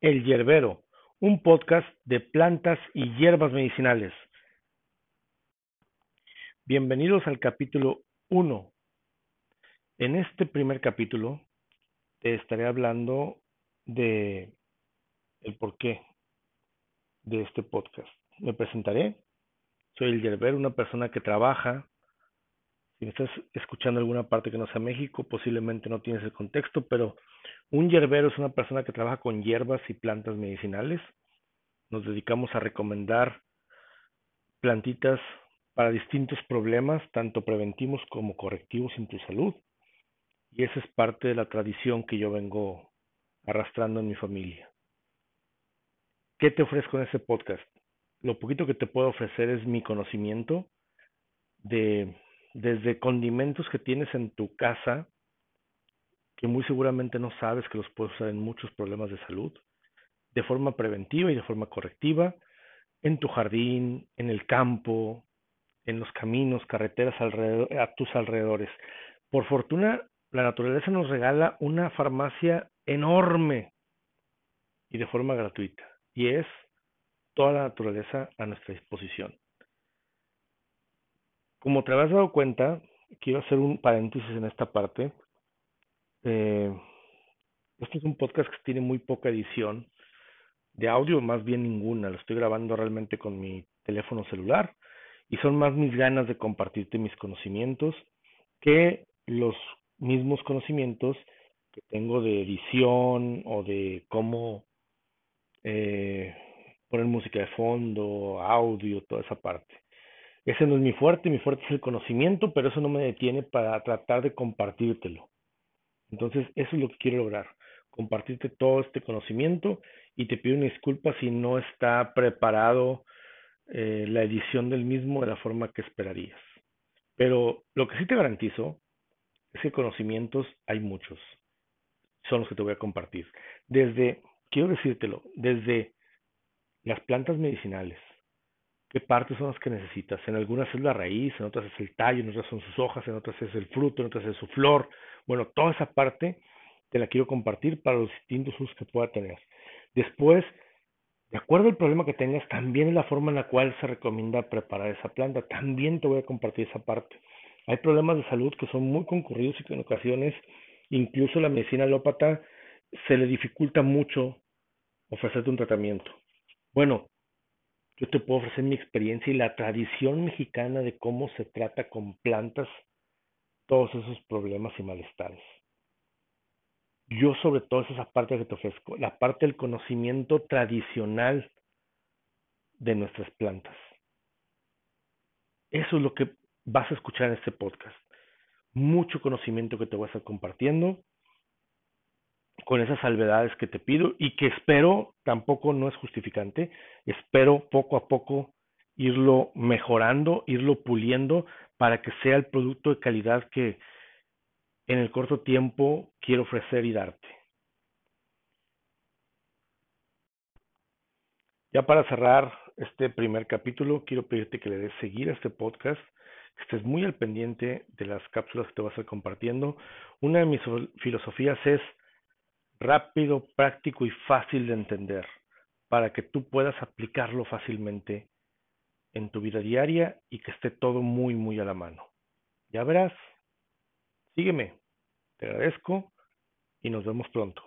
El Yerbero, un podcast de plantas y hierbas medicinales. Bienvenidos al capítulo 1. En este primer capítulo te estaré hablando de el porqué de este podcast. Me presentaré. Soy el Yerbero, una persona que trabaja si me estás escuchando alguna parte que no sea México, posiblemente no tienes el contexto, pero un hierbero es una persona que trabaja con hierbas y plantas medicinales. Nos dedicamos a recomendar plantitas para distintos problemas, tanto preventivos como correctivos en tu salud. Y esa es parte de la tradición que yo vengo arrastrando en mi familia. ¿Qué te ofrezco en este podcast? Lo poquito que te puedo ofrecer es mi conocimiento de desde condimentos que tienes en tu casa, que muy seguramente no sabes que los puedes usar en muchos problemas de salud, de forma preventiva y de forma correctiva, en tu jardín, en el campo, en los caminos, carreteras alrededor, a tus alrededores. Por fortuna, la naturaleza nos regala una farmacia enorme y de forma gratuita, y es toda la naturaleza a nuestra disposición. Como te habrás dado cuenta, quiero hacer un paréntesis en esta parte. Eh, este es un podcast que tiene muy poca edición de audio, más bien ninguna. Lo estoy grabando realmente con mi teléfono celular y son más mis ganas de compartirte mis conocimientos que los mismos conocimientos que tengo de edición o de cómo eh, poner música de fondo, audio, toda esa parte. Ese no es mi fuerte, mi fuerte es el conocimiento, pero eso no me detiene para tratar de compartírtelo. Entonces, eso es lo que quiero lograr, compartirte todo este conocimiento y te pido una disculpa si no está preparado eh, la edición del mismo de la forma que esperarías. Pero lo que sí te garantizo es que conocimientos hay muchos. Son los que te voy a compartir. Desde, quiero decírtelo, desde las plantas medicinales, qué partes son las que necesitas. En algunas es la raíz, en otras es el tallo, en otras son sus hojas, en otras es el fruto, en otras es su flor. Bueno, toda esa parte te la quiero compartir para los distintos usos que pueda tener. Después, de acuerdo al problema que tengas, también la forma en la cual se recomienda preparar esa planta. También te voy a compartir esa parte. Hay problemas de salud que son muy concurridos y que en ocasiones incluso la medicina alópata se le dificulta mucho ofrecerte un tratamiento. Bueno, yo te puedo ofrecer mi experiencia y la tradición mexicana de cómo se trata con plantas todos esos problemas y malestares. Yo sobre todo es esa parte que te ofrezco, la parte del conocimiento tradicional de nuestras plantas. Eso es lo que vas a escuchar en este podcast. Mucho conocimiento que te voy a estar compartiendo con esas salvedades que te pido y que espero, tampoco no es justificante, espero poco a poco irlo mejorando, irlo puliendo para que sea el producto de calidad que en el corto tiempo quiero ofrecer y darte. Ya para cerrar este primer capítulo, quiero pedirte que le des seguir a este podcast, que estés muy al pendiente de las cápsulas que te vas a estar compartiendo. Una de mis filosofías es rápido, práctico y fácil de entender para que tú puedas aplicarlo fácilmente en tu vida diaria y que esté todo muy, muy a la mano. Ya verás. Sígueme. Te agradezco y nos vemos pronto.